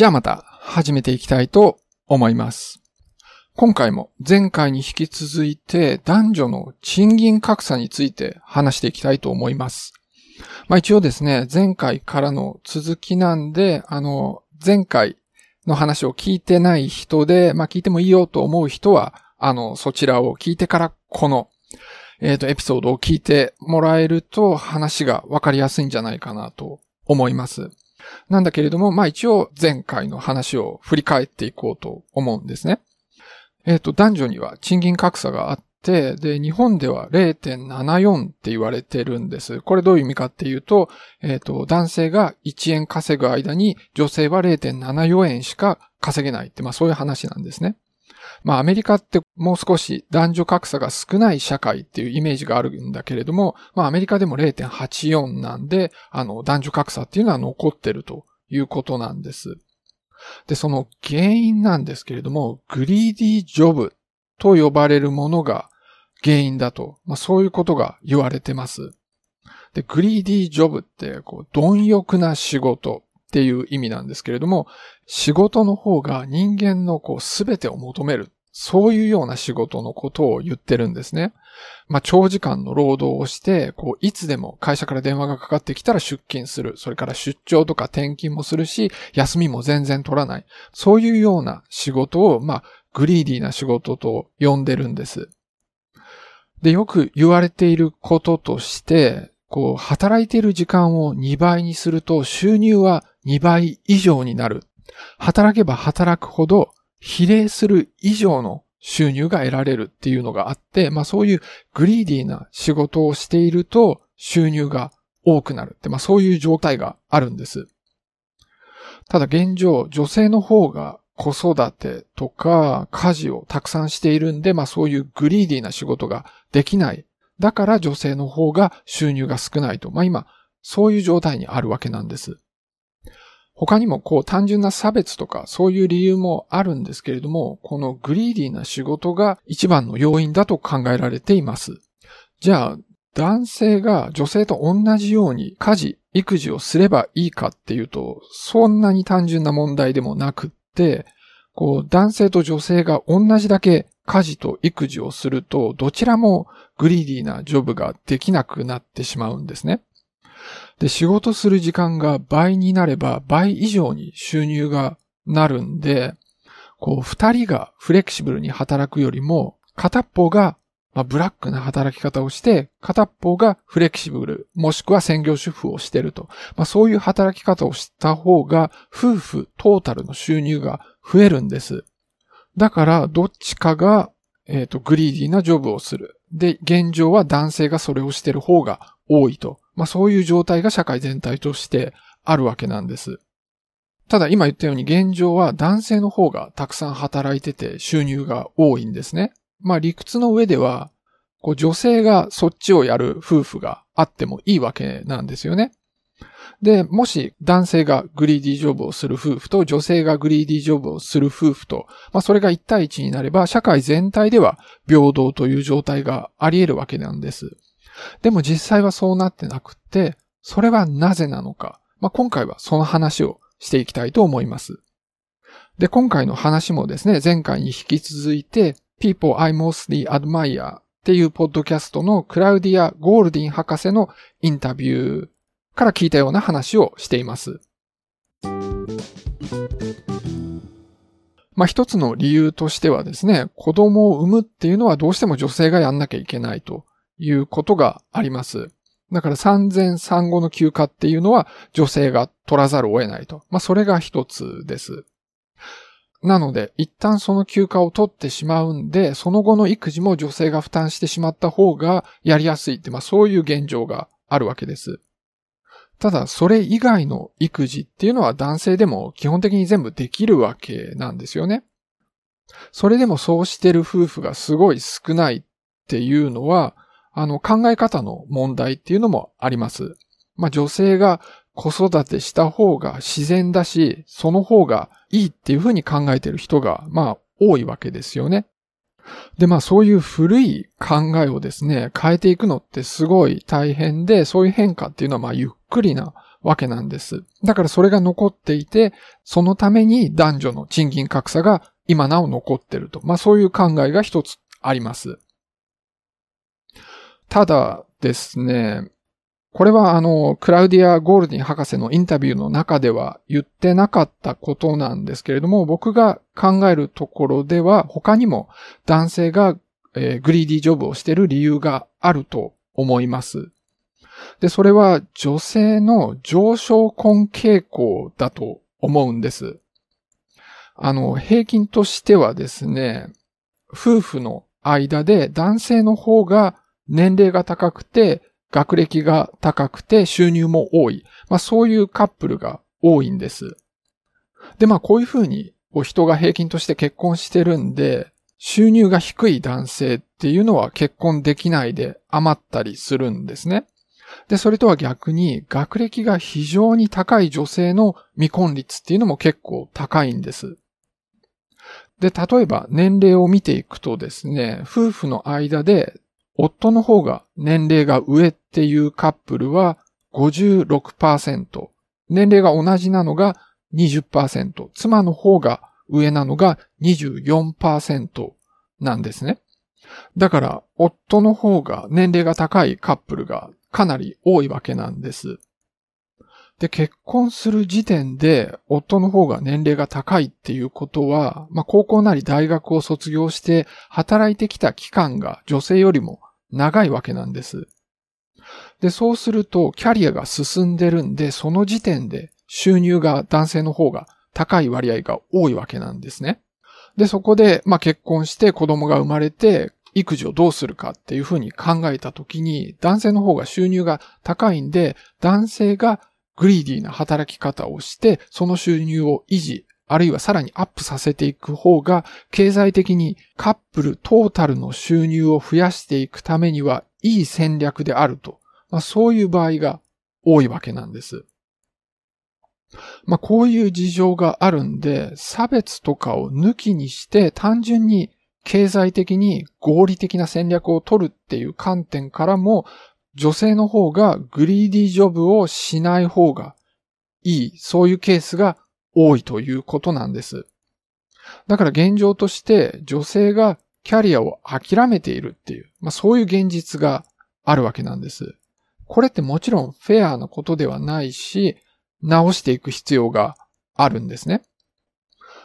じゃあまた始めていきたいと思います。今回も前回に引き続いて男女の賃金格差について話していきたいと思います。まあ一応ですね、前回からの続きなんで、あの、前回の話を聞いてない人で、まあ聞いてもいいよと思う人は、あの、そちらを聞いてからこの、えっ、ー、と、エピソードを聞いてもらえると話がわかりやすいんじゃないかなと思います。なんだけれども、まあ一応前回の話を振り返っていこうと思うんですね。えっ、ー、と、男女には賃金格差があって、で、日本では0.74って言われてるんです。これどういう意味かっていうと、えっ、ー、と、男性が1円稼ぐ間に女性は0.74円しか稼げないって、まあそういう話なんですね。まあアメリカってもう少し男女格差が少ない社会っていうイメージがあるんだけれども、まあアメリカでも0.84なんで、あの男女格差っていうのは残ってるということなんです。で、その原因なんですけれども、グリーディジョブと呼ばれるものが原因だと、まあそういうことが言われてます。で、グリーディジョブって、こう、貪欲な仕事っていう意味なんですけれども、仕事の方が人間のこう全てを求める。そういうような仕事のことを言ってるんですね。まあ、長時間の労働をして、こう、いつでも会社から電話がかかってきたら出勤する。それから出張とか転勤もするし、休みも全然取らない。そういうような仕事を、まあ、グリーディーな仕事と呼んでるんです。で、よく言われていることとして、こう、働いている時間を2倍にすると収入は2倍以上になる。働けば働くほど比例する以上の収入が得られるっていうのがあって、まあそういうグリーディーな仕事をしていると収入が多くなるって、まあそういう状態があるんです。ただ現状、女性の方が子育てとか家事をたくさんしているんで、まあそういうグリーディーな仕事ができない。だから女性の方が収入が少ないと。まあ今、そういう状態にあるわけなんです。他にもこう単純な差別とかそういう理由もあるんですけれども、このグリーディーな仕事が一番の要因だと考えられています。じゃあ、男性が女性と同じように家事、育児をすればいいかっていうと、そんなに単純な問題でもなくって、こう男性と女性が同じだけ家事と育児をすると、どちらもグリーディーなジョブができなくなってしまうんですね。で、仕事する時間が倍になれば倍以上に収入がなるんで、こう、二人がフレキシブルに働くよりも、片っぽが、まあ、ブラックな働き方をして、片っぽがフレキシブル、もしくは専業主婦をしてると。まあ、そういう働き方をした方が、夫婦トータルの収入が増えるんです。だから、どっちかが、えっ、ー、と、グリーディーなジョブをする。で、現状は男性がそれをしてる方が多いと。まあそういう状態が社会全体としてあるわけなんです。ただ今言ったように現状は男性の方がたくさん働いてて収入が多いんですね。まあ理屈の上では、こう女性がそっちをやる夫婦があってもいいわけなんですよね。で、もし男性がグリーディージョブをする夫婦と女性がグリーディージョブをする夫婦と、まあそれが1対1になれば社会全体では平等という状態があり得るわけなんです。でも実際はそうなってなくって、それはなぜなのか。まあ今回はその話をしていきたいと思います。で、今回の話もですね、前回に引き続いて、People I Mostly Admire っていうポッドキャストのクラウディア・ゴールディン博士のインタビューから聞いたような話をしています。まあ一つの理由としてはですね、子供を産むっていうのはどうしても女性がやんなきゃいけないということがあります。だから産前産後の休暇っていうのは女性が取らざるを得ないと。まあそれが一つです。なので、一旦その休暇を取ってしまうんで、その後の育児も女性が負担してしまった方がやりやすいって、まあそういう現状があるわけです。ただ、それ以外の育児っていうのは男性でも基本的に全部できるわけなんですよね。それでもそうしてる夫婦がすごい少ないっていうのは、あの考え方の問題っていうのもあります。まあ女性が子育てした方が自然だし、その方がいいっていうふうに考えてる人が、まあ多いわけですよね。で、まあそういう古い考えをですね、変えていくのってすごい大変で、そういう変化っていうのはまあゆっくりなわけなんです。だからそれが残っていて、そのために男女の賃金格差が今なお残ってると。まあそういう考えが一つあります。ただですね、これはあの、クラウディア・ゴールディン博士のインタビューの中では言ってなかったことなんですけれども、僕が考えるところでは他にも男性が、えー、グリーディージョブをしている理由があると思います。で、それは女性の上昇婚傾向だと思うんです。あの、平均としてはですね、夫婦の間で男性の方が年齢が高くて学歴が高くて収入も多い。まあそういうカップルが多いんです。で、まあこういうふうに人が平均として結婚してるんで、収入が低い男性っていうのは結婚できないで余ったりするんですね。で、それとは逆に学歴が非常に高い女性の未婚率っていうのも結構高いんです。で、例えば年齢を見ていくとですね、夫婦の間で夫の方が年齢が上っていうカップルは56%、年齢が同じなのが20%、妻の方が上なのが24%なんですね。だから、夫の方が年齢が高いカップルがかなり多いわけなんです。で、結婚する時点で夫の方が年齢が高いっていうことは、まあ、高校なり大学を卒業して働いてきた期間が女性よりも長いわけなんです。で、そうするとキャリアが進んでるんで、その時点で収入が男性の方が高い割合が多いわけなんですね。で、そこで、まあ、結婚して子供が生まれて、育児をどうするかっていうふうに考えたときに、男性の方が収入が高いんで、男性がグリーディーな働き方をして、その収入を維持、あるいはさらにアップさせていく方が、経済的にカップルトータルの収入を増やしていくためにはいい戦略であると。まあ、そういう場合が多いわけなんです。まあ、こういう事情があるんで、差別とかを抜きにして単純に経済的に合理的な戦略を取るっていう観点からも、女性の方がグリーディージョブをしない方がいい、そういうケースが多いということなんです。だから現状として女性がキャリアを諦めているっていう、まあ、そういう現実があるわけなんです。これってもちろんフェアなことではないし、直していく必要があるんですね。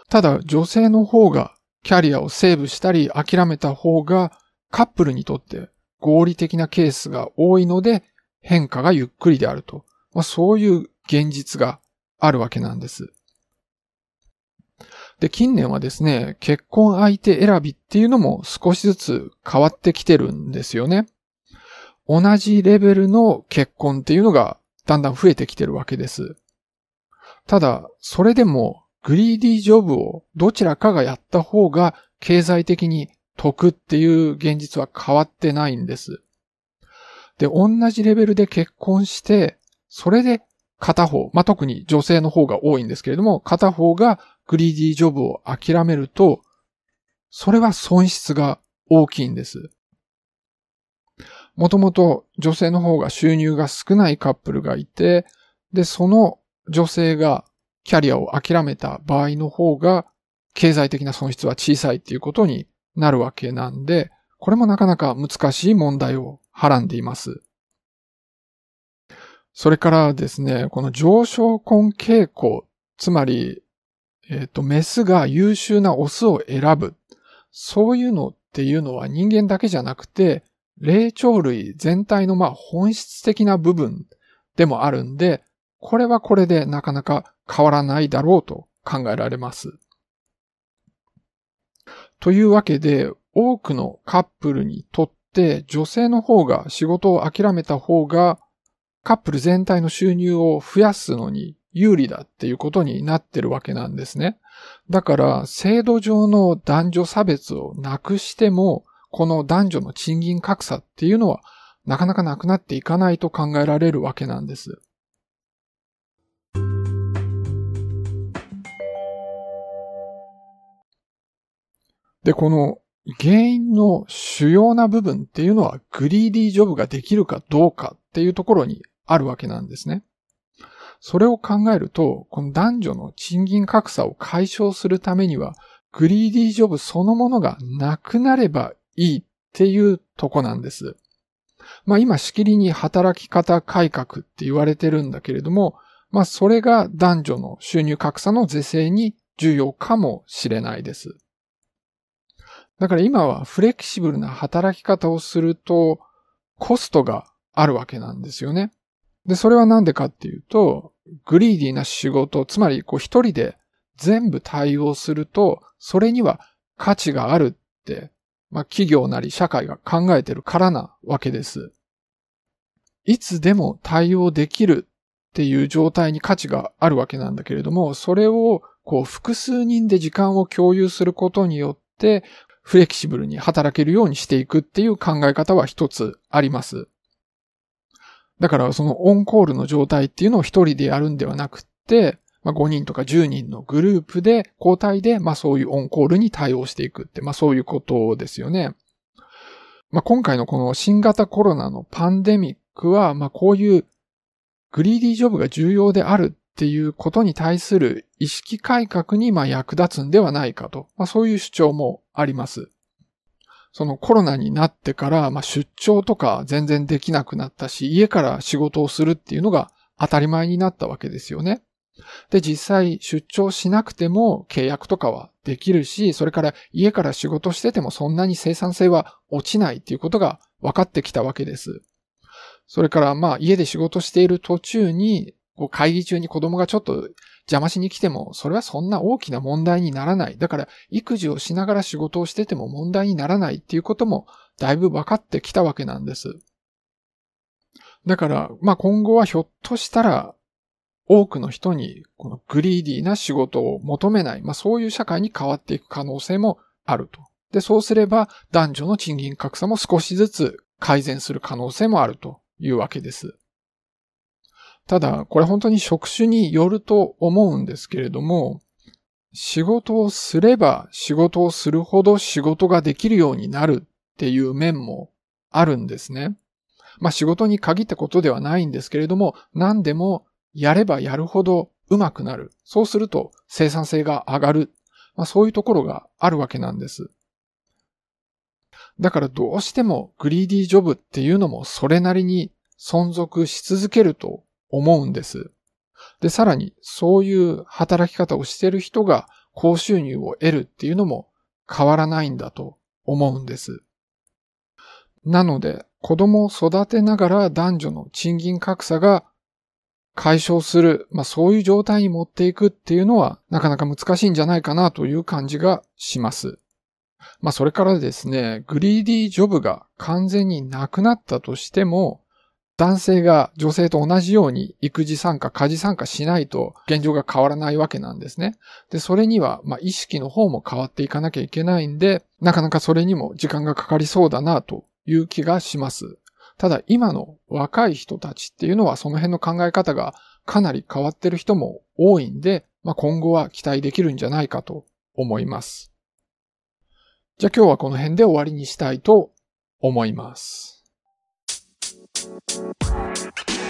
ただ女性の方がキャリアをセーブしたり諦めた方がカップルにとって合理的なケースが多いので変化がゆっくりであると。まあ、そういう現実があるわけなんです。で、近年はですね、結婚相手選びっていうのも少しずつ変わってきてるんですよね。同じレベルの結婚っていうのがだんだん増えてきてるわけです。ただ、それでもグリーディージョブをどちらかがやった方が経済的に得っていう現実は変わってないんです。で、同じレベルで結婚して、それで片方、まあ、特に女性の方が多いんですけれども、片方がグリーディージョブを諦めると、それは損失が大きいんです。もともと女性の方が収入が少ないカップルがいて、で、その女性がキャリアを諦めた場合の方が、経済的な損失は小さいっていうことになるわけなんで、これもなかなか難しい問題をはらんでいます。それからですね、この上昇婚傾向、つまり、えっ、ー、と、メスが優秀なオスを選ぶ。そういうのっていうのは人間だけじゃなくて、霊長類全体のまあ本質的な部分でもあるんで、これはこれでなかなか変わらないだろうと考えられます。というわけで、多くのカップルにとって女性の方が仕事を諦めた方がカップル全体の収入を増やすのに有利だっていうことになってるわけなんですね。だから制度上の男女差別をなくしてもこの男女の賃金格差っていうのはなかなかなくなっていかないと考えられるわけなんです。で、この原因の主要な部分っていうのはグリーディージョブができるかどうかっていうところにあるわけなんですね。それを考えると、この男女の賃金格差を解消するためには、グリーディージョブそのものがなくなればいいっていうとこなんです。まあ今しきりに働き方改革って言われてるんだけれども、まあそれが男女の収入格差の是正に重要かもしれないです。だから今はフレキシブルな働き方をするとコストがあるわけなんですよね。で、それはなんでかっていうと、グリーディーな仕事、つまりこう一人で全部対応すると、それには価値があるって、まあ企業なり社会が考えてるからなわけです。いつでも対応できるっていう状態に価値があるわけなんだけれども、それをこう複数人で時間を共有することによって、フレキシブルに働けるようにしていくっていう考え方は一つあります。だからそのオンコールの状態っていうのを一人でやるんではなくって、まあ、5人とか10人のグループで交代で、まあそういうオンコールに対応していくって、まあそういうことですよね。まあ今回のこの新型コロナのパンデミックは、まあこういうグリーディージョブが重要であるっていうことに対する意識改革にまあ役立つんではないかと、まあそういう主張もあります。そのコロナになってから、まあ、出張とか全然できなくなったし、家から仕事をするっていうのが当たり前になったわけですよね。で、実際出張しなくても契約とかはできるし、それから家から仕事しててもそんなに生産性は落ちないっていうことが分かってきたわけです。それからまあ家で仕事している途中に、こう会議中に子供がちょっと邪魔しに来ても、それはそんな大きな問題にならない。だから、育児をしながら仕事をしてても問題にならないっていうことも、だいぶ分かってきたわけなんです。だから、まあ今後はひょっとしたら、多くの人に、このグリーディーな仕事を求めない、まあそういう社会に変わっていく可能性もあると。で、そうすれば、男女の賃金格差も少しずつ改善する可能性もあるというわけです。ただ、これ本当に職種によると思うんですけれども、仕事をすれば仕事をするほど仕事ができるようになるっていう面もあるんですね。まあ仕事に限ったことではないんですけれども、何でもやればやるほど上手くなる。そうすると生産性が上がる。まあそういうところがあるわけなんです。だからどうしてもグリーディージョブっていうのもそれなりに存続し続けると思うんです。で、さらに、そういう働き方をしている人が高収入を得るっていうのも変わらないんだと思うんです。なので、子供を育てながら男女の賃金格差が解消する、まあそういう状態に持っていくっていうのはなかなか難しいんじゃないかなという感じがします。まあそれからですね、グリーディージョブが完全になくなったとしても、男性が女性と同じように育児参加、家事参加しないと現状が変わらないわけなんですね。で、それには、まあ、意識の方も変わっていかなきゃいけないんで、なかなかそれにも時間がかかりそうだなという気がします。ただ、今の若い人たちっていうのはその辺の考え方がかなり変わってる人も多いんで、まあ、今後は期待できるんじゃないかと思います。じゃあ今日はこの辺で終わりにしたいと思います。Thank you.